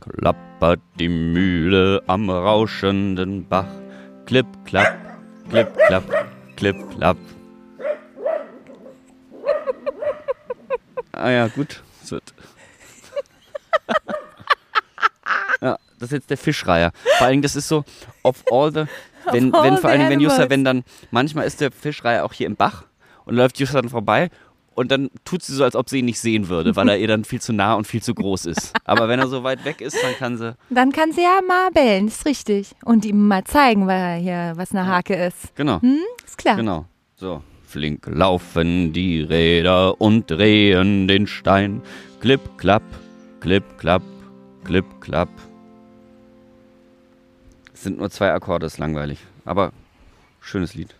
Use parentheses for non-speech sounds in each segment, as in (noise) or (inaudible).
Klappert die Mühle am rauschenden Bach. Klipp, klapp, klipp, klapp, klipp, klapp. Ah ja, gut. Das wird. (laughs) ja, das ist jetzt der Fischreiher. Vor allem, das ist so, of all the. Wenn, wenn vor allem, wenn animals. wenn dann, manchmal ist der Fischreiher auch hier im Bach und läuft Justa dann vorbei und dann tut sie so, als ob sie ihn nicht sehen würde, weil er ihr dann viel zu nah und viel zu groß ist. Aber wenn er so weit weg ist, dann kann sie. Dann kann sie ja mal bellen, ist richtig. Und ihm mal zeigen, weil hier was eine Hake ist. Genau. Hm, ist klar. Genau. So. Flink laufen die Räder und drehen den Stein. Klipp, klapp, klipp, klapp, klipp, klapp. Es sind nur zwei Akkorde, ist langweilig. Aber schönes Lied.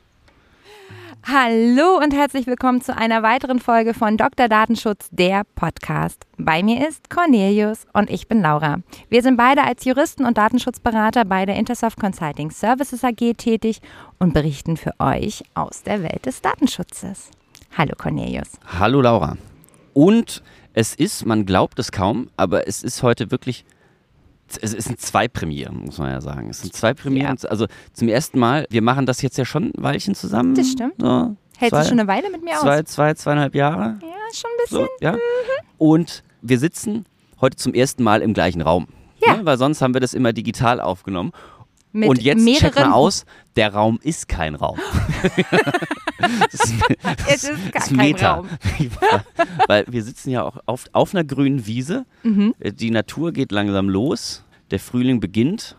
Hallo und herzlich willkommen zu einer weiteren Folge von Dr. Datenschutz, der Podcast. Bei mir ist Cornelius und ich bin Laura. Wir sind beide als Juristen und Datenschutzberater bei der Intersoft Consulting Services AG tätig und berichten für euch aus der Welt des Datenschutzes. Hallo Cornelius. Hallo Laura. Und es ist, man glaubt es kaum, aber es ist heute wirklich, es es sind zwei Premieren, muss man ja sagen. Es sind zwei Premieren. Also zum ersten Mal, wir machen das jetzt ja schon ein Weilchen zusammen. Das stimmt. So, Hältst zwei, du schon eine Weile mit mir zwei, aus? zwei, zweieinhalb Jahre. Ja, schon ein bisschen. So, ja. Und wir sitzen heute zum ersten Mal im gleichen Raum. Ja. Ne? Weil sonst haben wir das immer digital aufgenommen. Mit und jetzt check mehreren mal aus, der Raum ist kein Raum. (laughs) (laughs) das ist, Es ist gar ist kein. Raum. (laughs) Weil wir sitzen ja auch auf, auf einer grünen Wiese. Mhm. Äh, Die Natur geht langsam los. Der Frühling beginnt.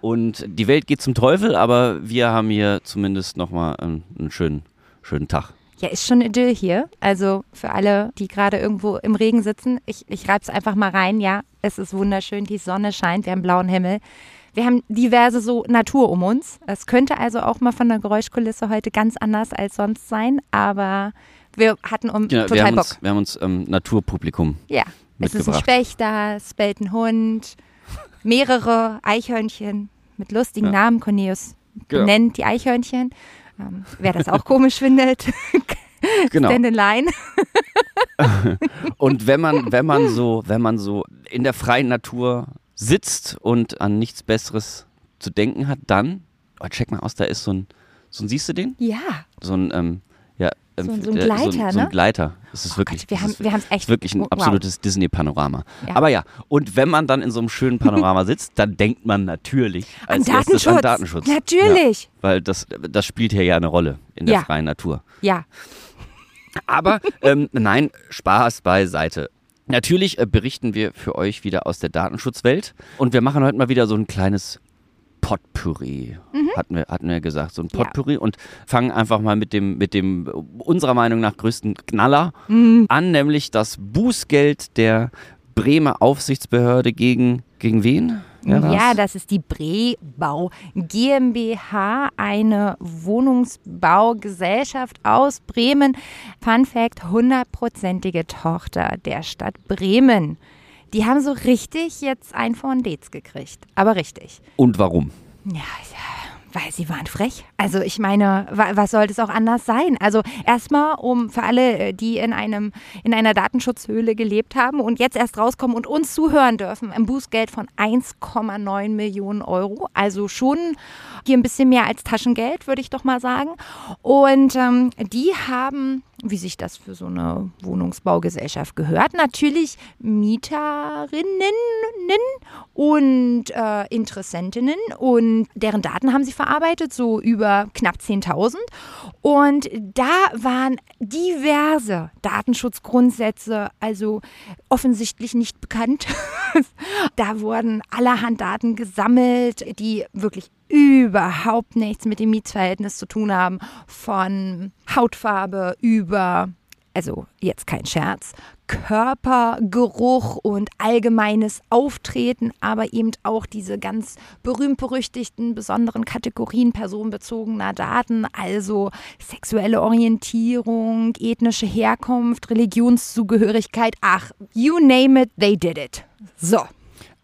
Und die Welt geht zum Teufel, aber wir haben hier zumindest nochmal einen, einen schönen, schönen Tag. Ja, ist schon Idyll hier. Also für alle, die gerade irgendwo im Regen sitzen, ich, ich reibe es einfach mal rein. Ja, es ist wunderschön, die Sonne scheint, wir haben blauen Himmel. Wir haben diverse so Natur um uns. Es könnte also auch mal von der Geräuschkulisse heute ganz anders als sonst sein, aber wir hatten um Genau, wir total haben Bock. uns, wir haben uns ähm, Naturpublikum ja, es ist ein. Specht da, es bellt ein Hund, mehrere Eichhörnchen mit lustigen Ja. Namen. Cornelius Genau. benennt die Eichhörnchen. Ähm, wer das auch komisch findet, (laughs) Genau. stand in line. (laughs) Und wenn man, wenn man so, wenn man so in der freien Natur sitzt und an nichts Besseres zu denken hat, dann, oh, check mal aus, da ist so ein, so ein, siehst du den? Ja, So ein, ähm, ja, ähm, So ein- so ein Gleiter, so, ein- so ein ne? Gleiter. Das ist Oh wirklich, Gott, wir haben- ist, wir haben's echt- wirklich ein wow. absolutes Disney-Panorama. Ja. Aber ja, und wenn man dann in so einem schönen Panorama (laughs) sitzt, dann denkt man natürlich an als erstes Datenschutz. an Datenschutz. Natürlich. Ja, weil das, das spielt hier ja eine Rolle in der Ja. freien Natur. Ja. Aber ähm, nein, Spaß beiseite. Natürlich äh, berichten wir für euch wieder aus der Datenschutzwelt und wir machen heute mal wieder so ein kleines Potpourri, hatten, wir, hatten wir gesagt, so ein Mhm. Ja. Potpourri und fangen einfach mal mit dem, mit dem äh, unserer Meinung nach größten Knaller Mhm. an, nämlich das Bußgeld der Bremer Aufsichtsbehörde gegen, gegen wen? Ja, war's? das ist die Brebau GmbH, eine Wohnungsbaugesellschaft aus Bremen. Fun Fact, hundertprozentige Tochter der Stadt Bremen. Die haben so richtig jetzt ein von Dates gekriegt. Aber richtig. Und warum? Ja, ja, weil sie waren frech. Also ich meine, wa was sollte es auch anders sein? Also erstmal, um für alle, äh, die in einem in einer Datenschutzhöhle gelebt haben und jetzt erst rauskommen und uns zuhören dürfen, ein Bußgeld von 1,9 Millionen Euro. Also schon hier ein bisschen mehr als Taschengeld, würde ich doch mal sagen. Und ähm, die haben wie sich das für so eine Wohnungsbaugesellschaft gehört. Natürlich Mieterinnen und äh, Interessentinnen und deren Daten haben sie verarbeitet, so über knapp 10.000. Und da waren diverse Datenschutzgrundsätze, also offensichtlich nicht bekannt. (laughs) da wurden allerhand Daten gesammelt, die wirklich überhaupt nichts mit dem Mietsverhältnis zu tun haben, von Hautfarbe über, also jetzt kein Scherz, Körpergeruch und allgemeines Auftreten, aber eben auch diese ganz berühmt-berüchtigten besonderen Kategorien personenbezogener Daten, also sexuelle Orientierung, ethnische Herkunft, Religionszugehörigkeit, ach, you name it, they did it. So.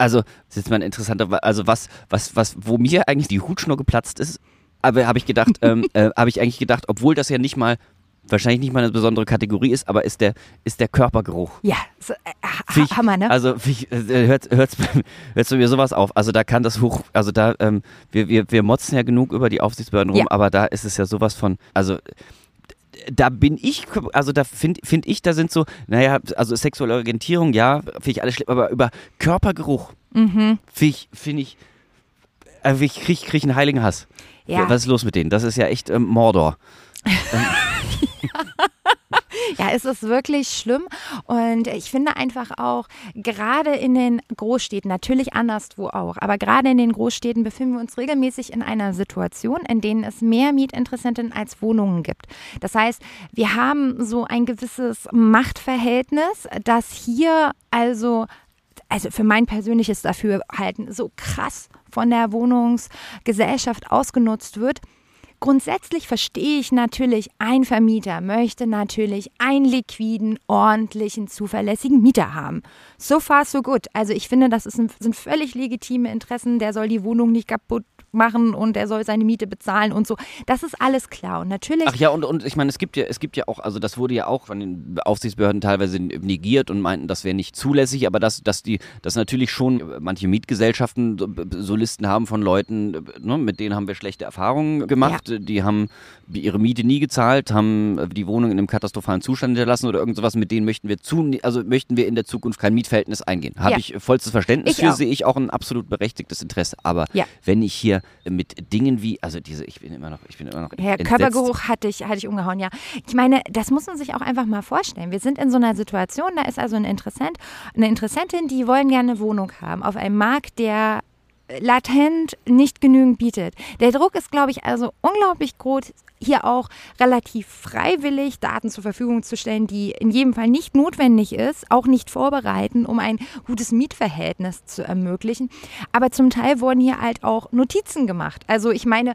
Also, das ist jetzt mal ein interessanter, also was, was, was, wo mir eigentlich die Hutschnur geplatzt ist, aber habe ich gedacht, (laughs) ähm, äh, habe ich eigentlich gedacht, obwohl das ja nicht mal wahrscheinlich nicht mal eine besondere Kategorie ist, aber ist der, ist der Körpergeruch. Ja, so, äh, Find ich- Hammer, ne? Also ich, äh, hört, hört's, (laughs) hört's bei mir sowas auf. Also da kann das hoch, also da, ähm, wir, wir, wir motzen ja genug über die Aufsichtsbehörden rum, Ja. aber da ist es ja sowas von, also da bin ich, also da finde find ich, da sind so, naja, also sexuelle Orientierung, ja, finde ich alles schlimm, aber über Körpergeruch Mhm. finde ich, finde ich, äh, ich krieg, krieg einen heiligen Hass. Ja. Was ist los mit denen? Das ist ja echt ähm, Mordor. (laughs) (laughs) Ja, es ist wirklich schlimm und ich finde einfach auch, gerade in den Großstädten, natürlich anderswo auch, aber gerade in den Großstädten befinden wir uns regelmäßig in einer Situation, in denen es mehr Mietinteressenten als Wohnungen gibt. Das heißt, wir haben so ein gewisses Machtverhältnis, das hier also also für mein persönliches Dafürhalten so krass von der Wohnungsgesellschaft ausgenutzt wird. Grundsätzlich verstehe ich natürlich, ein Vermieter möchte natürlich einen liquiden, ordentlichen, zuverlässigen Mieter haben. So far, so good. Also ich finde, das ein, sind völlig legitime Interessen. Der soll die Wohnung nicht kaputt machen und der soll seine Miete bezahlen und so. Das ist alles klar. Und natürlich Ach ja, und, und ich meine, es gibt ja, es gibt ja auch, also das wurde ja auch von den Aufsichtsbehörden teilweise negiert und meinten, das wäre nicht zulässig, aber dass, dass die, dass natürlich schon manche Mietgesellschaften so, so Listen haben von Leuten, ne, mit denen haben wir schlechte Erfahrungen gemacht, die haben ihre Miete nie gezahlt, haben die Wohnung in einem katastrophalen Zustand hinterlassen oder irgend sowas, mit denen möchten wir zu, also möchten wir in der Zukunft kein Mietverhältnis eingehen. Habe Ja. ich vollstes Verständnis Ich für, auch. sehe ich auch ein absolut berechtigtes Interesse. Aber Ja. wenn ich hier mit Dingen wie, also diese, ich bin immer noch, ich bin immer noch entsetzt. Körpergeruch hatte ich, hatte ich umgehauen, ja. Ich meine, das muss man sich auch einfach mal vorstellen. Wir sind in so einer Situation, da ist also ein Interessent, eine Interessentin, die wollen gerne eine Wohnung haben auf einem Markt, der latent nicht genügend bietet. Der Druck ist, glaube ich, also unglaublich groß, hier auch relativ freiwillig Daten zur Verfügung zu stellen, die in jedem Fall nicht notwendig ist, auch nicht vorbereiten, um ein gutes Mietverhältnis zu ermöglichen. Aber zum Teil wurden hier halt auch Notizen gemacht. Also ich meine,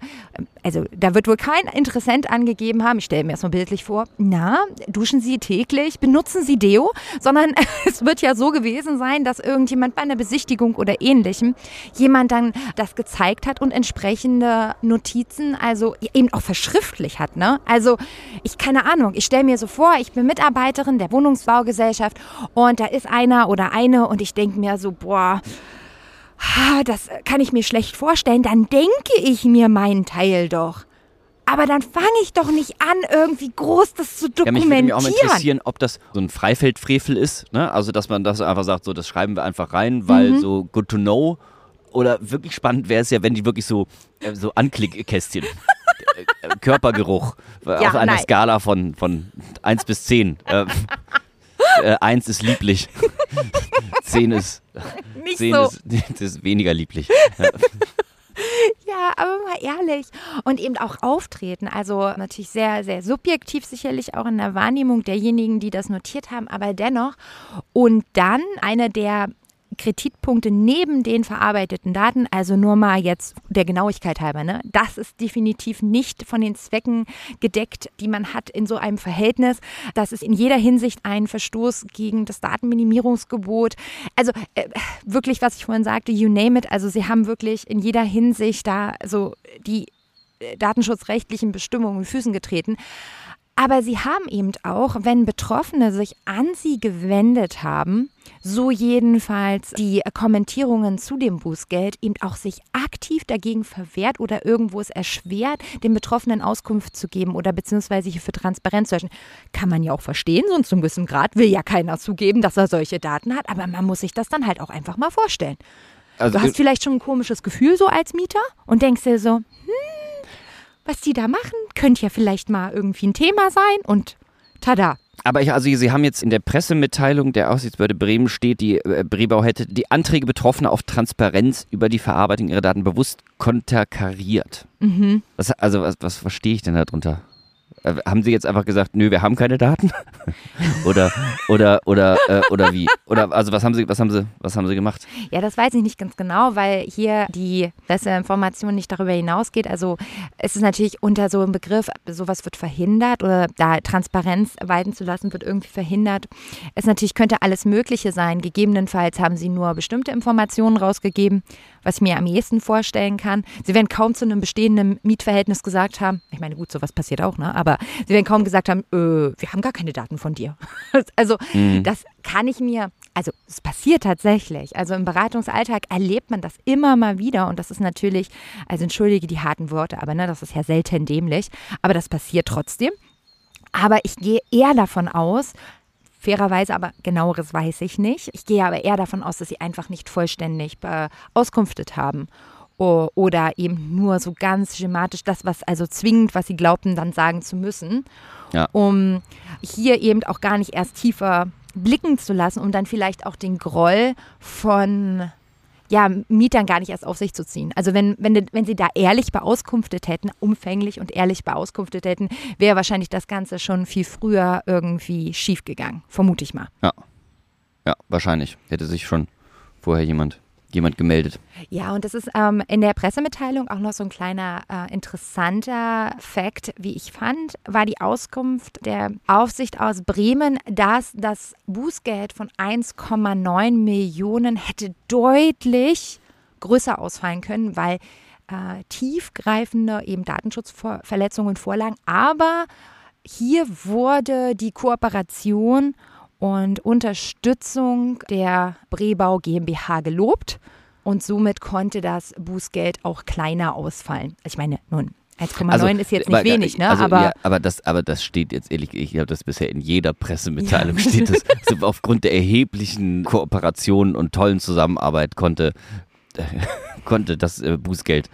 also da wird wohl kein Interessent angegeben haben, ich stelle mir das mal bildlich vor, na, duschen Sie täglich, benutzen Sie Deo, sondern (laughs) es wird ja so gewesen sein, dass irgendjemand bei einer Besichtigung oder ähnlichem jemand dann das gezeigt hat und entsprechende Notizen, also eben auch verschriftlich hat, ne? Also ich keine Ahnung, ich stelle mir so vor, ich bin Mitarbeiterin der Wohnungsbaugesellschaft und da ist einer oder eine und ich denke mir so, boah, ah, das kann ich mir schlecht vorstellen, dann denke ich mir meinen Teil doch. Aber dann fange ich doch nicht an, irgendwie groß das zu Ja, mich würde mich auch dokumentieren. interessieren, ob das so ein Freifeldfrevel ist, ne? Also, dass man das einfach sagt, so, das schreiben wir einfach rein, weil Mhm. so good to know. Oder wirklich spannend wäre es ja, wenn die wirklich so, äh, so Anklickkästchen, (laughs) äh, äh, Körpergeruch, äh, Ja, auf einer nein. Skala von, von 1 bis 10. Äh, (laughs) äh, 1 ist lieblich, (laughs) 10 ist, Nicht 10 so. ist, ist weniger lieblich. Ja, aber mal ehrlich. Und eben auch auftreten. Also natürlich sehr, sehr subjektiv sicherlich auch in der Wahrnehmung derjenigen, die das notiert haben, aber dennoch. Und dann eine der Kritikpunkte neben den verarbeiteten Daten, also nur mal jetzt der Genauigkeit halber, ne? das ist definitiv nicht von den Zwecken gedeckt, die man hat in so einem Verhältnis. Das ist in jeder Hinsicht ein Verstoß gegen das Datenminimierungsgebot. Also äh, wirklich, was ich vorhin sagte, you name it. Also sie haben wirklich in jeder Hinsicht da so die äh, datenschutzrechtlichen Bestimmungen Füßen getreten. Aber sie haben eben auch, wenn Betroffene sich an sie gewendet haben, so jedenfalls die Kommentierungen zu dem Bußgeld, eben auch sich aktiv dagegen verwehrt oder irgendwo es erschwert, den Betroffenen Auskunft zu geben oder beziehungsweise hier für Transparenz zu sorgen. Kann man ja auch verstehen, so zum gewissen Grad will ja keiner zugeben, dass er solche Daten hat, aber man muss sich das dann halt auch einfach mal vorstellen. Also, Du hast vielleicht schon ein komisches Gefühl so als Mieter und denkst dir so, hm, was die da machen, könnte ja vielleicht mal irgendwie ein Thema sein und tada. Aber ich, also Sie haben jetzt in der Pressemitteilung der Aufsichtsbehörde Bremen steht, die äh, Brebau hätte die Anträge Betroffener auf Transparenz über die Verarbeitung ihrer Daten bewusst konterkariert. Mhm. Was, also was, was verstehe ich denn darunter? Äh, haben Sie jetzt einfach gesagt, nö, wir haben keine Daten? (laughs) oder oder oder äh, oder wie? Oder also was haben Sie was haben Sie was haben Sie gemacht? Ja, das weiß ich nicht ganz genau, weil hier die Presseinformation nicht darüber hinausgeht. Also es ist natürlich unter so einem Begriff, sowas wird verhindert oder da Transparenz walten zu lassen, wird irgendwie verhindert. Es natürlich könnte alles Mögliche sein. Gegebenenfalls haben sie nur bestimmte Informationen rausgegeben, was ich mir am ehesten vorstellen kann. Sie werden kaum zu einem bestehenden Mietverhältnis gesagt haben. Ich meine, gut, sowas passiert auch, ne? Aber aber sie werden kaum gesagt haben, äh, wir haben gar keine Daten von dir. (laughs) also Mhm. das kann ich mir, also es passiert tatsächlich. Also im Beratungsalltag erlebt man das immer mal wieder und das ist natürlich, also entschuldige die harten Worte, aber ne, das ist ja selten dämlich, aber das passiert trotzdem. Aber ich gehe eher davon aus, fairerweise, aber genaueres weiß ich nicht. Ich gehe aber eher davon aus, dass sie einfach nicht vollständig äh, auskunftet haben. O- Oder eben nur so ganz schematisch das, was also zwingend, was sie glaubten, dann sagen zu müssen, Ja. um hier eben auch gar nicht erst tiefer blicken zu lassen, um dann vielleicht auch den Groll von ja, Mietern gar nicht erst auf sich zu ziehen. Also wenn, wenn, wenn sie da ehrlich beauskunftet hätten, umfänglich und ehrlich beauskunftet hätten, wäre wahrscheinlich das Ganze schon viel früher irgendwie schiefgegangen. Vermute ich mal. Ja. Ja, wahrscheinlich. Hätte sich schon vorher jemand, jemand gemeldet. Ja, und das ist ähm, in der Pressemitteilung auch noch so ein kleiner äh, interessanter Fakt, wie ich fand, war die Auskunft der Aufsicht aus Bremen, dass das Bußgeld von 1,9 Millionen hätte deutlich größer ausfallen können, weil äh, tiefgreifende eben Datenschutzverletzungen vorlagen. Aber hier wurde die Kooperation und Unterstützung der Brebau GmbH gelobt und somit konnte das Bußgeld auch kleiner ausfallen. Also ich meine, nun, 1,9 ist jetzt nicht aber, wenig, ne? Also, aber ja, aber, das, aber das steht jetzt ehrlich, ich glaube, das bisher in jeder Pressemitteilung steht das. (laughs) Also aufgrund der erheblichen Kooperation und tollen Zusammenarbeit konnte, (laughs) konnte das äh, Bußgeld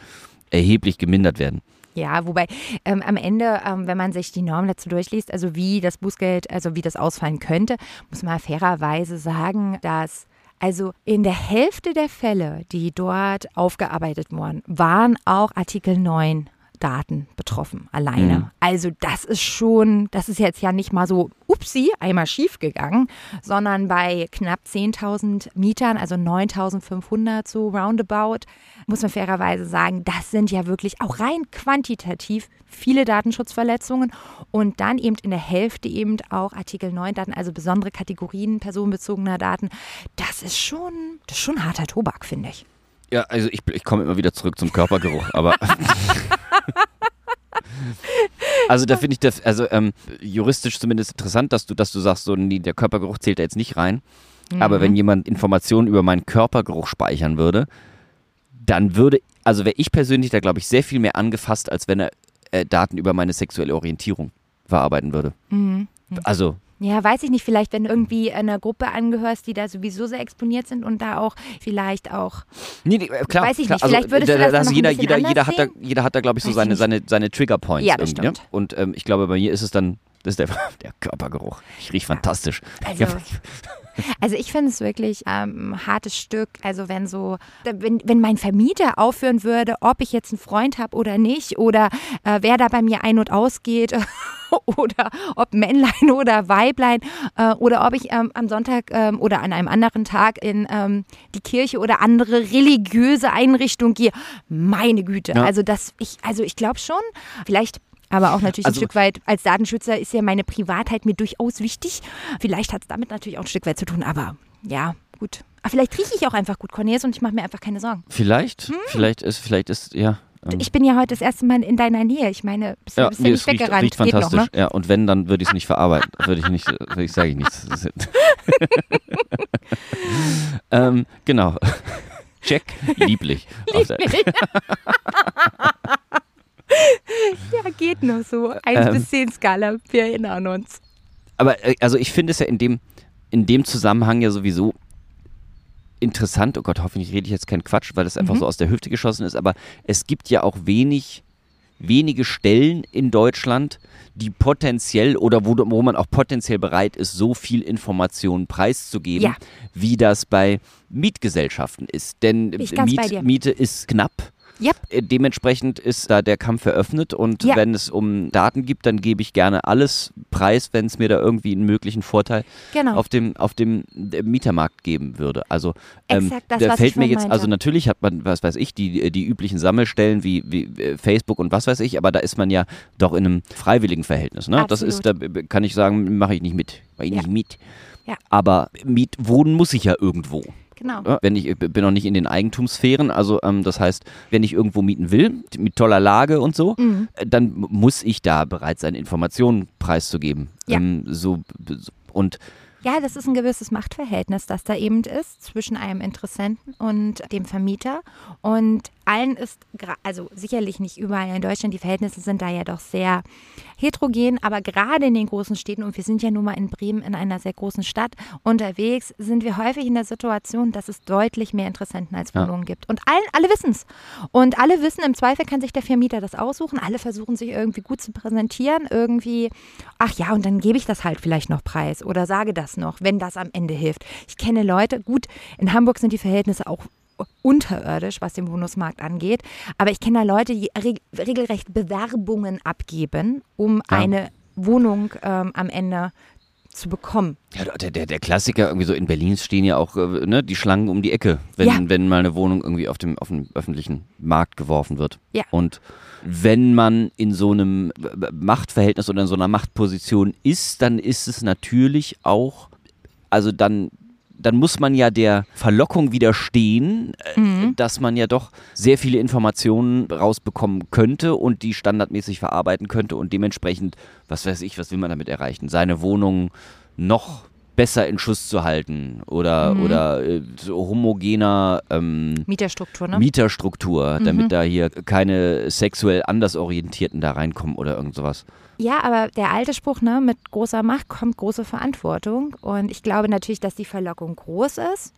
erheblich gemindert werden. Ja, wobei ähm, am Ende, ähm, wenn man sich die Norm dazu durchliest, also wie das Bußgeld, also wie das ausfallen könnte, muss man fairerweise sagen, dass also in der Hälfte der Fälle, die dort aufgearbeitet wurden, waren auch Artikel 9 Daten betroffen, alleine. Mhm. Also das ist schon, das ist jetzt ja nicht mal so, upsi, einmal schief gegangen, sondern bei knapp 10.000 Mietern, also 9.500 so roundabout, muss man fairerweise sagen, das sind ja wirklich auch rein quantitativ viele Datenschutzverletzungen und dann eben in der Hälfte eben auch Artikel 9 Daten, also besondere Kategorien personenbezogener Daten. Das ist schon, das ist schon harter Tobak, finde ich. Ja, also ich, ich komme immer wieder zurück zum Körpergeruch, aber. (laughs) (laughs) also da finde ich das, also ähm, juristisch zumindest interessant, dass du, dass du sagst, so, nee, der Körpergeruch zählt da jetzt nicht rein. Aber Mhm. wenn jemand Informationen über meinen Körpergeruch speichern würde, dann würde, also wäre ich persönlich da, glaube ich, sehr viel mehr angefasst, als wenn er äh, Daten über meine sexuelle Orientierung verarbeiten würde. Mhm. Also, Ja, weiß ich nicht, vielleicht wenn du irgendwie einer Gruppe angehörst, die da sowieso sehr exponiert sind und da auch vielleicht auch nee, nee, äh, klar, Weiß ich klar, nicht, vielleicht würdest du das ein jeder, jeder, jeder hat da, jeder hat da, glaube ich, so Weiß ich seine, seine, seine Triggerpoints Ja, das irgendwie. Ne? Und ähm, ich glaube, bei mir ist es dann, das ist der, (laughs) der Körpergeruch. Ich rieche fantastisch. Also, Ja, (laughs) also ich finde es wirklich ähm, ein hartes Stück. Also wenn so, wenn, wenn mein Vermieter aufhören würde, ob ich jetzt einen Freund habe oder nicht, oder äh, wer da bei mir ein- und ausgeht, (laughs) (laughs) oder ob Männlein (laughs) oder Weiblein, äh, oder ob ich ähm, am Sonntag ähm, oder an einem anderen Tag in ähm, die Kirche oder andere religiöse Einrichtung gehe. Meine Güte. Ja. Also das, ich, also ich glaube schon, vielleicht aber auch natürlich Also- ein Stück weit, als Datenschützer ist ja meine Privatheit mir durchaus wichtig. Vielleicht hat es damit natürlich auch ein Stück weit zu tun, aber ja, gut. Aber vielleicht rieche ich auch einfach gut, Cornelius, und ich mache mir einfach keine Sorgen. Vielleicht, vielleicht ist, vielleicht ist, ja. Ähm, Ich bin ja heute das erste Mal in deiner Nähe. Ich meine, bist, ja, bist ja es nicht riecht, weggerannt. riecht Geht noch, fantastisch. ne? Ja, und wenn, dann würde ich es nicht verarbeiten. würde ich nicht, würde ich sage ich nichts. (laughs) Ähm, genau. Check, lieblich. Der- (laughs) Ja, geht noch so. 1 Ähm. bis 10 Skala. Wir erinnern uns. Aber äh, also ich finde es ja in dem, in dem Zusammenhang ja sowieso interessant. Oh Gott, hoffentlich rede ich jetzt keinen Quatsch, weil das einfach Mhm. so aus der Hüfte geschossen ist. Aber es gibt ja auch wenig, wenige Stellen in Deutschland, die potenziell oder wo, wo man auch potenziell bereit ist, so viel Information preiszugeben, Ja. wie das bei Mietgesellschaften ist. Denn dir. Miete ist knapp. Yep. Äh, Dementsprechend ist da der Kampf eröffnet und Ja. wenn es um Daten gibt, dann gebe ich gerne alles preis, wenn es mir da irgendwie einen möglichen Vorteil Genau. auf dem, auf dem äh, Mietermarkt geben würde. Also ähm, Exakt das, fällt mir jetzt, meinte. also natürlich hat man, was weiß ich, die, die üblichen Sammelstellen wie, wie äh, Facebook und was weiß ich, aber da ist man ja doch in einem freiwilligen Verhältnis. Ne? Das ist, da kann ich sagen, mache ich nicht mit, mache ich Ja. nicht mit. Ja. Aber Miet wohnen muss ich ja irgendwo. Genau. Wenn ich, ich bin noch nicht in den Eigentumssphären, also ähm, das heißt, wenn ich irgendwo mieten will, mit toller Lage und so, Mhm. äh, dann muss ich da bereit sein, Informationen preiszugeben. Ja. Ähm, so und Ja, das ist ein gewisses Machtverhältnis, das da eben ist zwischen einem Interessenten und dem Vermieter. Und allen ist, also sicherlich nicht überall in Deutschland, die Verhältnisse sind da ja doch sehr heterogen, aber gerade in den großen Städten, und wir sind ja nun mal in Bremen in einer sehr großen Stadt unterwegs, sind wir häufig in der Situation, dass es deutlich mehr Interessenten als Ja. Wohnungen gibt. Und allen, alle wissen es. Und alle wissen, im Zweifel kann sich der Vermieter das aussuchen. Alle versuchen sich irgendwie gut zu präsentieren, irgendwie, ach ja, und dann gebe ich das halt vielleicht noch preis oder sage das noch, wenn das am Ende hilft. Ich kenne Leute, gut, in Hamburg sind die Verhältnisse auch unterirdisch, was den Wohnungsmarkt angeht. Aber ich kenne da Leute, die reg regelrecht Bewerbungen abgeben, um Ja. eine Wohnung ähm, am Ende zu bekommen. ja, der, der, der Klassiker, irgendwie so in Berlin stehen ja auch äh, ne, die Schlangen um die Ecke, wenn, Ja. wenn mal eine Wohnung irgendwie auf dem, auf dem öffentlichen Markt geworfen wird. Ja. Und wenn man in so einem äh, Machtverhältnis oder in so einer Machtposition ist, dann ist es natürlich auch, also dann, dann muss man ja der Verlockung widerstehen, äh, dass man ja doch sehr viele Informationen rausbekommen könnte und die standardmäßig verarbeiten könnte und dementsprechend, was weiß ich, was will man damit erreichen? Seine Wohnung noch besser in Schuss zu halten oder, oder äh, so homogener ähm, Mieterstruktur, ne? Mieterstruktur, damit da hier keine sexuell anders Orientierten da reinkommen oder irgend sowas. Ja, aber der alte Spruch, ne, mit großer Macht kommt große Verantwortung. Und ich glaube natürlich, dass die Verlockung groß ist.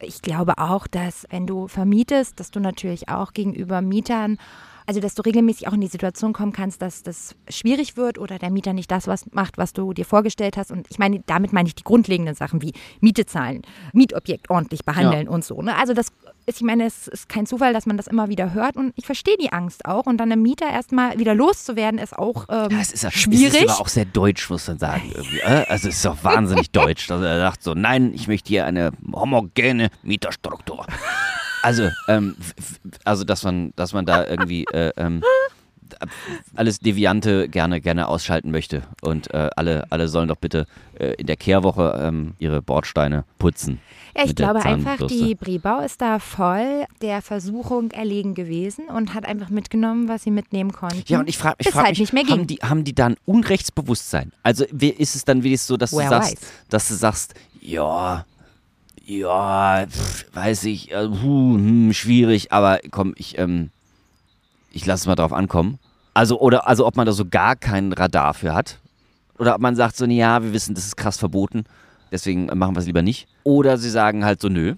Ich glaube auch, dass wenn du vermietest, dass du natürlich auch gegenüber Mietern, also dass du regelmäßig auch in die Situation kommen kannst, dass das schwierig wird oder der Mieter nicht das was macht, was du dir vorgestellt hast. Und ich meine, damit meine ich die grundlegenden Sachen wie Miete zahlen, Mietobjekt ordentlich behandeln und so. Ne? Also das ist, ich meine, es ist kein Zufall, dass man das immer wieder hört und ich verstehe die Angst auch. Und dann einem Mieter erstmal wieder loszuwerden, ist auch ähm, Ja, es ist, ja- schwierig. Es ist aber auch sehr deutsch, muss man sagen. Irgendwie. äh? Also es ist auch wahnsinnig (laughs) deutsch, dass er sagt so, nein, ich möchte hier eine homogene Mieterstruktur. Also, ähm, also dass man, dass man da irgendwie äh, ähm, alles Deviante gerne, gerne ausschalten möchte. Und äh, alle, alle sollen doch bitte äh, in der Kehrwoche ähm, ihre Bordsteine putzen. Ja, ich glaube einfach, die Briebau ist da voll der Versuchung erlegen gewesen und hat einfach mitgenommen, was sie mitnehmen konnten. Ja, und ich frage ich frag halt mich, nicht mehr ging. haben, die, haben die da ein Unrechtsbewusstsein? Also ist es dann wenigstens so, dass du sagst, weiß? dass du sagst, ja, ja, pf, weiß ich, äh, hu, hm, schwierig, aber komm, ich, ähm, ich lasse es mal drauf ankommen. Also, oder, also ob man da so gar kein Radar für hat. Oder ob man sagt so, nee, ja, wir wissen, das ist krass verboten, deswegen machen wir es lieber nicht. Oder sie sagen halt so, nö,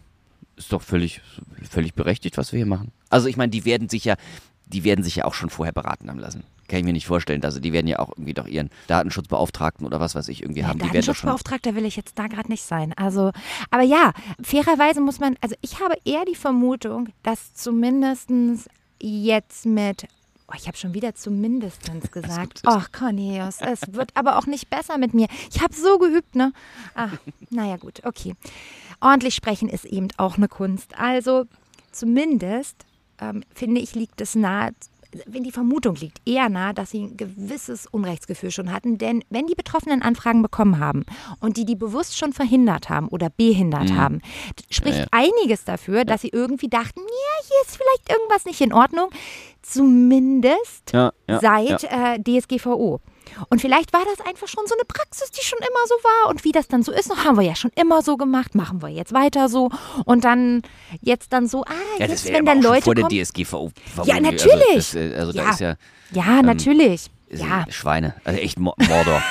ist doch völlig, völlig berechtigt, was wir hier machen. Also ich meine, die werden sich ja, die werden sich ja auch schon vorher beraten haben lassen. Kann ich mir nicht vorstellen. Also die werden ja auch irgendwie doch ihren Datenschutzbeauftragten oder was weiß ich irgendwie haben. Doch schon. Datenschutzbeauftragter will ich jetzt da gerade nicht sein. Also, aber ja, fairerweise muss man, also ich habe eher die Vermutung, dass zumindest jetzt mit Oh, ich habe schon wieder zumindestens (laughs) gesagt. Ach, Cornelius, es wird aber auch nicht besser mit mir. Ich habe so geübt, ne? Ah, naja, gut, okay. Ordentlich sprechen ist eben auch eine Kunst. Also, zumindest, ähm, finde ich, liegt es nahe, wenn die Vermutung liegt, eher nahe, dass sie ein gewisses Unrechtsgefühl schon hatten. Denn wenn die Betroffenen Anfragen bekommen haben und die die bewusst schon verhindert haben oder behindert haben, spricht Mhm. Ja, einiges dafür, dass sie irgendwie dachten, ja, hier ist vielleicht irgendwas nicht in Ordnung. Zumindest Ja, ja, seit Äh, DSGVO. Und vielleicht war das einfach schon so eine Praxis, die schon immer so war. Und wie das dann so ist, haben wir ja schon immer so gemacht, machen wir jetzt weiter so. Und dann jetzt dann so, ah, Ja, jetzt, wenn dann Leute vor der kommen. DSGVO Ja, natürlich. Also, das, äh, also da Ja. ist ja Ja, natürlich. ist Ja, Schweine. Also echt Mo- Mordor.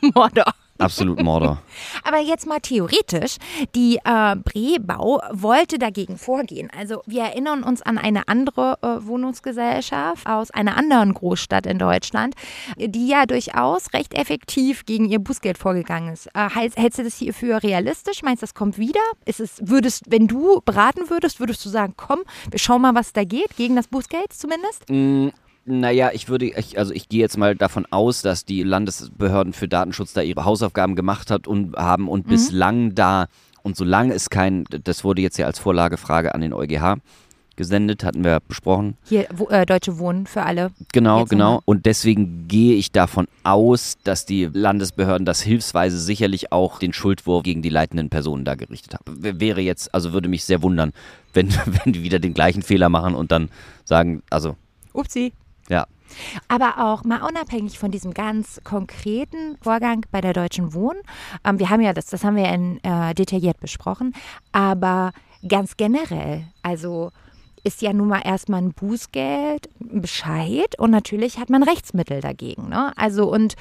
(laughs) Mordor. Absolut Mordor. (laughs) Aber jetzt mal theoretisch, die äh, Brebau wollte dagegen vorgehen. Also wir erinnern uns an eine andere äh, Wohnungsgesellschaft aus einer anderen Großstadt in Deutschland, die ja durchaus recht effektiv gegen ihr Bußgeld vorgegangen ist. Äh, hältst du das hier für realistisch? Meinst du, das kommt wieder? Ist es, würdest, wenn du beraten würdest, würdest du sagen, komm, wir schauen mal, was da geht, gegen das Bußgeld zumindest? Mm, Naja, ich würde, ich, also ich gehe jetzt mal davon aus, dass die Landesbehörden für Datenschutz da ihre Hausaufgaben gemacht hat und haben und bislang da, und solange es kein, das wurde jetzt ja als Vorlagefrage an den EuGH gesendet, hatten wir besprochen. Hier, wo, äh, Deutsche Wohnen für alle. Genau, Jetzt genau. Und deswegen gehe ich davon aus, dass die Landesbehörden das hilfsweise sicherlich auch den Schuldwurf gegen die leitenden Personen da gerichtet haben. Wäre jetzt, also würde mich sehr wundern, wenn, (laughs) wenn die wieder den gleichen Fehler machen und dann sagen, also, Upsi. Ja. Aber auch mal unabhängig von diesem ganz konkreten Vorgang bei der Deutschen Wohnen. Ähm, wir haben ja das, das haben wir ja in, äh, detailliert besprochen. Aber ganz generell, also ist ja nun mal erstmal ein Bußgeld, ein Bescheid und natürlich hat man Rechtsmittel dagegen. Ne? Also und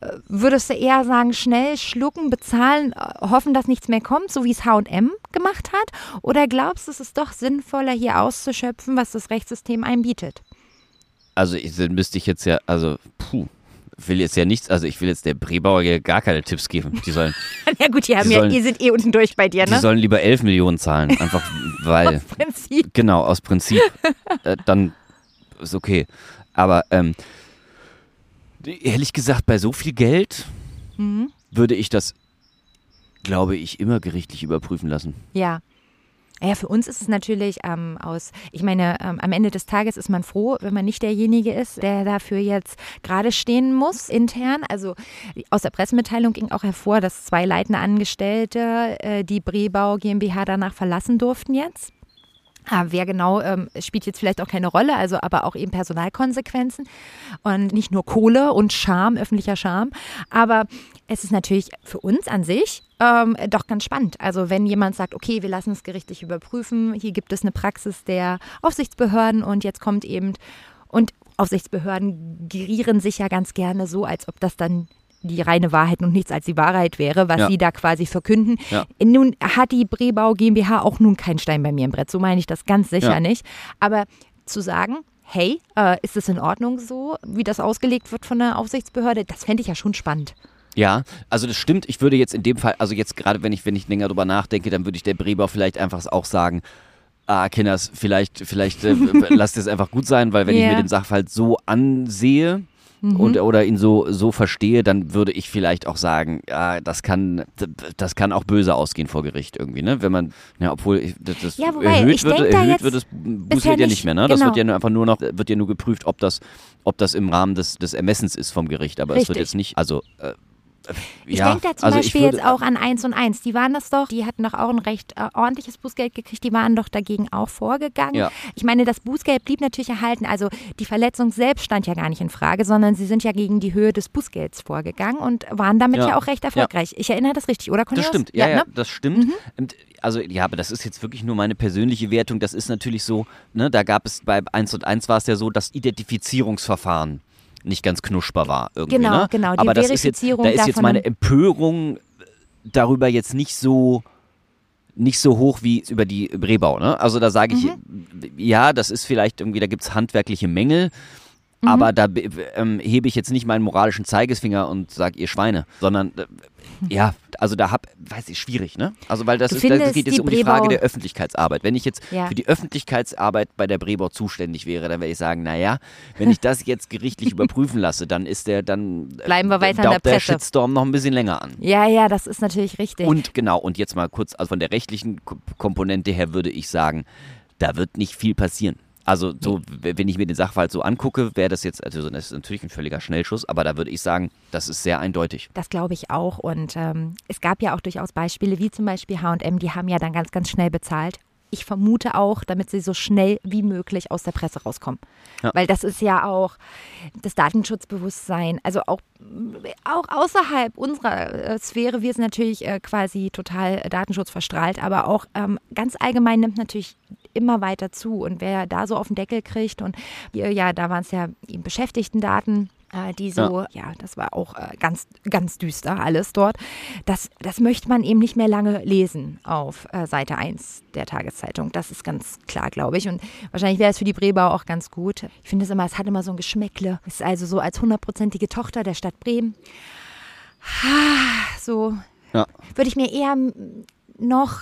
äh, würdest du eher sagen, schnell schlucken, bezahlen, äh, hoffen, dass nichts mehr kommt, so wie es H&M gemacht hat? Oder glaubst du, es ist doch sinnvoller, hier auszuschöpfen, was das Rechtssystem einem bietet? Also ich, dann müsste ich jetzt ja, also, puh, will jetzt ja nichts, also ich will jetzt der Brebauer ja gar keine Tipps geben. Die sollen, (laughs) Ja gut, die haben Die ja, sollen- die sind eh unten durch bei dir, die ne? sollen lieber 11 Millionen zahlen, einfach (laughs) weil. Prinzip. Genau, aus Prinzip. (laughs) äh, dann ist okay. Aber ähm, ehrlich gesagt, bei so viel Geld Mhm. würde ich das, glaube ich, immer gerichtlich überprüfen lassen. Ja. Ja, für uns ist es natürlich ähm, aus, ich meine, ähm, am Ende des Tages ist man froh, wenn man nicht derjenige ist, der dafür jetzt gerade stehen muss, intern. Also aus der Pressemitteilung ging auch hervor, dass zwei leitende Angestellte äh, die Brebau GmbH danach verlassen durften jetzt. Ah, wer genau, ähm, spielt jetzt vielleicht auch keine Rolle, also aber auch eben Personalkonsequenzen und nicht nur Kohle und Scham, öffentlicher Scham. Aber es ist natürlich für uns an sich ähm, doch ganz spannend. Also wenn jemand sagt, okay, wir lassen es gerichtlich überprüfen, hier gibt es eine Praxis der Aufsichtsbehörden und jetzt kommt eben, und Aufsichtsbehörden gerieren sich ja ganz gerne so, als ob das dann die reine Wahrheit und nichts als die Wahrheit wäre, was Ja. sie da quasi verkünden. Ja. Nun hat die Brebau GmbH auch nun keinen Stein bei mir im Brett, so meine ich das ganz sicher Ja. nicht. Aber zu sagen, hey, äh, ist es in Ordnung so, wie das ausgelegt wird von der Aufsichtsbehörde, das fände ich ja schon spannend. Ja, also das stimmt. Ich würde jetzt in dem Fall, also jetzt gerade wenn ich, wenn ich länger drüber nachdenke, dann würde ich der Brebau vielleicht einfach auch sagen, ah, Kinders, vielleicht, vielleicht äh, (laughs) lasst es einfach gut sein, weil wenn ich Ja. Mhm. mir den Sachverhalt so ansehe, und, oder ihn so, so verstehe, dann würde ich vielleicht auch sagen, ja, das kann, das kann auch böse ausgehen vor Gericht irgendwie, ne? Wenn man, ja, obwohl das, das Ja, wobei, erhöht wird, da erhöht wird das Bußgeld ja nicht, mehr, ne? Das genau. wird ja nur einfach nur noch, wird ja nur geprüft, ob das, ob das im Rahmen des, des Ermessens ist vom Gericht, aber es wird Richtig. jetzt nicht, also äh, Ich ja, denke da zum also Beispiel würde, jetzt auch an 1 und 1. Die waren das doch, die hatten doch auch ein recht äh, ordentliches Bußgeld gekriegt, die waren doch dagegen auch vorgegangen. Ja. Ich meine, das Bußgeld blieb natürlich erhalten. Also die Verletzung selbst stand ja gar nicht in Frage, sondern sie sind ja gegen die Höhe des Bußgelds vorgegangen und waren damit ja, Ja. auch recht erfolgreich. Ich erinnere das richtig, oder Das Cornelius? stimmt, ja, ja, ne? das stimmt. Und, Also ja, aber das ist jetzt wirklich nur meine persönliche Wertung. Das ist natürlich so, ne, da gab es bei 1 und 1 war es ja so, das Identifizierungsverfahren nicht ganz knusper war irgendwie. Genau, ne? genau, die aber das ist jetzt, da ist jetzt meine Empörung darüber jetzt nicht so nicht so hoch wie über die Brebau. Ne? Also da sage ich, Mhm. ja, das ist vielleicht irgendwie, da gibt es handwerkliche Mängel. Mhm. Aber da ähm, hebe ich jetzt nicht meinen moralischen Zeigefinger und sage, ihr Schweine, sondern äh, ja, also da hab, weiß ich, schwierig, ne? Also weil das, ist, das findest, geht jetzt die um die Frage der Öffentlichkeitsarbeit. Wenn ich jetzt Ja. für die Öffentlichkeitsarbeit bei der Brebau zuständig wäre, dann würde ich sagen, naja, wenn ich das jetzt gerichtlich (laughs) überprüfen lasse, dann ist der, dann äh, Bleiben wir weiter in der der. Shitstorm noch ein bisschen länger an. Ja, ja, das ist natürlich richtig. Und genau, und jetzt mal kurz, also von der rechtlichen Ko- Komponente her würde ich sagen, da wird nicht viel passieren. Also so, wenn ich mir den Sachverhalt so angucke, wäre das jetzt, also das ist natürlich ein völliger Schnellschuss, aber da würde ich sagen, das ist sehr eindeutig. Das glaube ich auch. Und ähm, es gab ja auch durchaus Beispiele, wie zum Beispiel HM, die haben ja dann ganz, ganz schnell bezahlt. Ich vermute auch, damit sie so schnell wie möglich aus der Presse rauskommen. Ja. Weil das ist ja auch das Datenschutzbewusstsein, also auch, auch außerhalb unserer äh, Sphäre, wir sind natürlich äh, quasi total äh, Datenschutz verstrahlt, aber auch ähm, ganz allgemein nimmt natürlich immer weiter zu. Und wer da so auf den Deckel kriegt und ja, da waren es ja eben Beschäftigtendaten, äh, die so, ja. das war auch äh, ganz, ganz düster alles dort. Das, das möchte man eben nicht mehr lange lesen auf äh, Seite 1 der Tageszeitung. Das ist ganz klar, glaube ich. Und wahrscheinlich wäre es für die Brebau auch ganz gut. Ich finde es immer, es hat immer so ein Geschmäckle. Es ist also so als hundertprozentige Tochter der Stadt Bremen. So Ja. würde ich mir eher noch,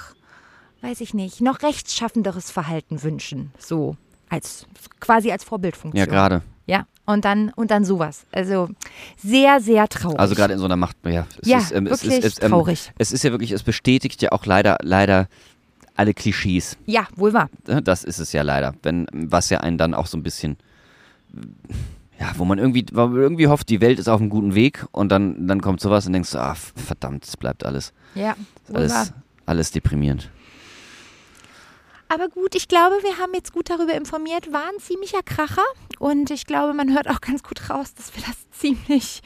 weiß ich nicht, noch rechtschaffenderes Verhalten wünschen. So als quasi als Vorbildfunktion. Ja, gerade. Ja, und dann, und dann sowas. Also sehr, sehr traurig. Also gerade in so einer Macht, ja. Es Ja, ist, ähm, es wirklich ist, es, ähm, traurig. Es ist ja wirklich, es bestätigt ja auch leider, leider alle Klischees. Ja, wohl wahr. Das ist es ja leider. Wenn, was ja einen dann auch so ein bisschen, ja, wo man irgendwie, wo man irgendwie hofft, die Welt ist auf einem guten Weg und dann, dann kommt sowas und denkst du, ah, verdammt, es bleibt alles. Ja, wohl wahr. Alles, alles deprimierend. Aber gut, ich glaube, wir haben jetzt gut darüber informiert. War ein ziemlicher Kracher. Und ich glaube, man hört auch ganz gut raus, dass wir das (laughs) ziemlich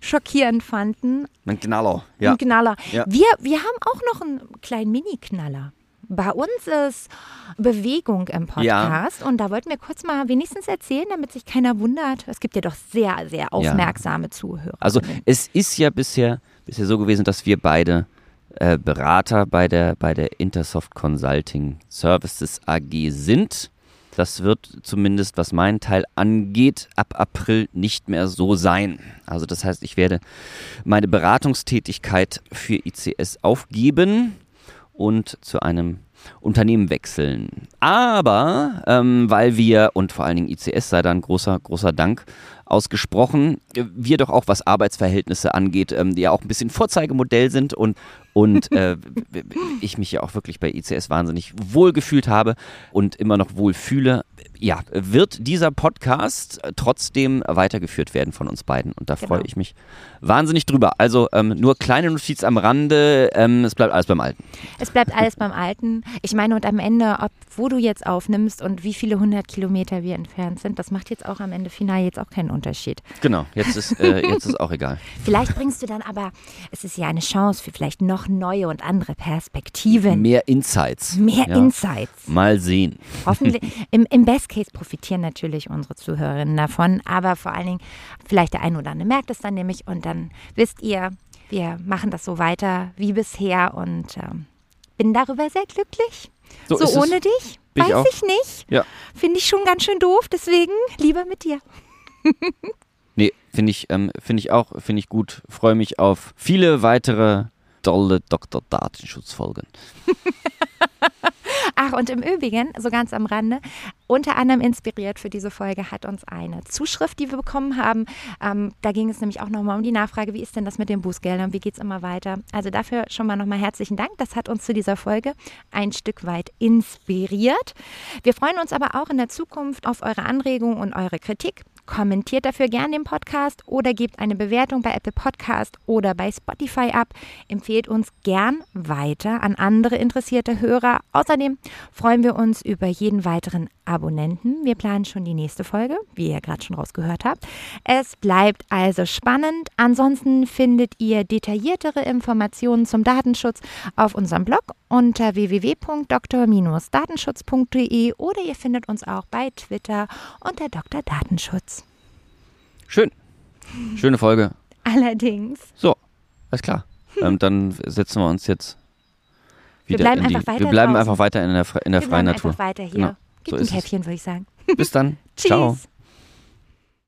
schockierend fanden. Ein Knaller, ja. Ein Knaller. Ja. Wir, wir haben auch noch einen kleinen Mini-Knaller. Bei uns ist Bewegung im Podcast und da wollten wir kurz mal wenigstens erzählen, damit sich keiner wundert. Es gibt ja doch sehr, sehr aufmerksame Zuhörer. Also es ist ja bisher, bisher so gewesen, dass wir beide äh, Berater bei der, bei der Intersoft Consulting Services AG sind. Das wird zumindest, was meinen Teil angeht, ab April nicht mehr so sein. Also das heißt, ich werde meine Beratungstätigkeit für ICS aufgeben und zu einem Unternehmen wechseln. Aber ähm, weil wir, und vor allen Dingen ICS sei da ein großer, großer Dank ausgesprochen, äh, wir doch auch, was Arbeitsverhältnisse angeht, ähm, die ja auch ein bisschen Vorzeigemodell sind und, und äh, ich mich ja auch wirklich bei ICS wahnsinnig wohl gefühlt habe und immer noch wohl fühle, ja, wird dieser Podcast trotzdem weitergeführt werden von uns beiden. Und da Genau. freue ich mich wahnsinnig drüber. Also ähm, nur kleine Notiz am Rande, ähm, es bleibt alles beim Alten. Es bleibt alles beim Alten. Ich meine, und am Ende, ob wo du jetzt aufnimmst und wie viele hundert Kilometer wir entfernt sind, das macht jetzt auch am Ende final jetzt auch keinen Unterschied. Genau, jetzt ist, äh, jetzt ist auch egal. (laughs) Vielleicht bringst du dann aber, es ist ja eine Chance für vielleicht noch neue und andere Perspektiven, Mehr Insights. mehr ja. Insights. Mal sehen. Hoffentlich, im, im Best Case profitieren natürlich unsere Zuhörerinnen davon, aber vor allen Dingen, vielleicht der eine oder andere merkt es dann nämlich und dann wisst ihr, wir machen das so weiter wie bisher und ähm, bin darüber sehr glücklich. So So, ist es. ohne dich Bin ich weiß auch. ich nicht. Ja. Finde ich schon ganz schön doof, deswegen lieber mit dir. (laughs) Nee, finde ich, ähm, finde ich auch, finde ich gut. Freue mich auf viele weitere tolle Dr. Datenschutzfolgen. (laughs) Ach, und im Übrigen, so ganz am Rande, unter anderem inspiriert für diese Folge hat uns eine Zuschrift, die wir bekommen haben. Ähm, da ging es nämlich auch nochmal um die Nachfrage, wie ist denn das mit den Bußgeldern, wie geht es immer weiter? Also dafür schon mal nochmal herzlichen Dank. Das hat uns zu dieser Folge ein Stück weit inspiriert. Wir freuen uns aber auch in der Zukunft auf eure Anregungen und eure Kritik. Kommentiert dafür gerne den Podcast oder gebt eine Bewertung bei Apple Podcast oder bei Spotify ab. Empfehlt uns gern weiter an andere interessierte Hörer. Außerdem freuen wir uns über jeden weiteren Abonnenten. Wir planen schon die nächste Folge, wie ihr gerade schon rausgehört habt. Es bleibt also spannend. Ansonsten findet ihr detailliertere Informationen zum Datenschutz auf unserem Blog unter www.dr-datenschutz.de oder ihr findet uns auch bei Twitter unter Dr. Datenschutz. Schön. Schöne Folge. Allerdings. So, alles klar. Ähm, dann setzen wir uns jetzt Wir wieder bleiben in die, einfach weiter Wir bleiben draußen. einfach weiter in der, in der Wir freien bleiben Natur. einfach weiter hier. Genau, Gib so ein. Käffchen, würde ich sagen. Bis dann. (laughs) Tschüss. Ciao.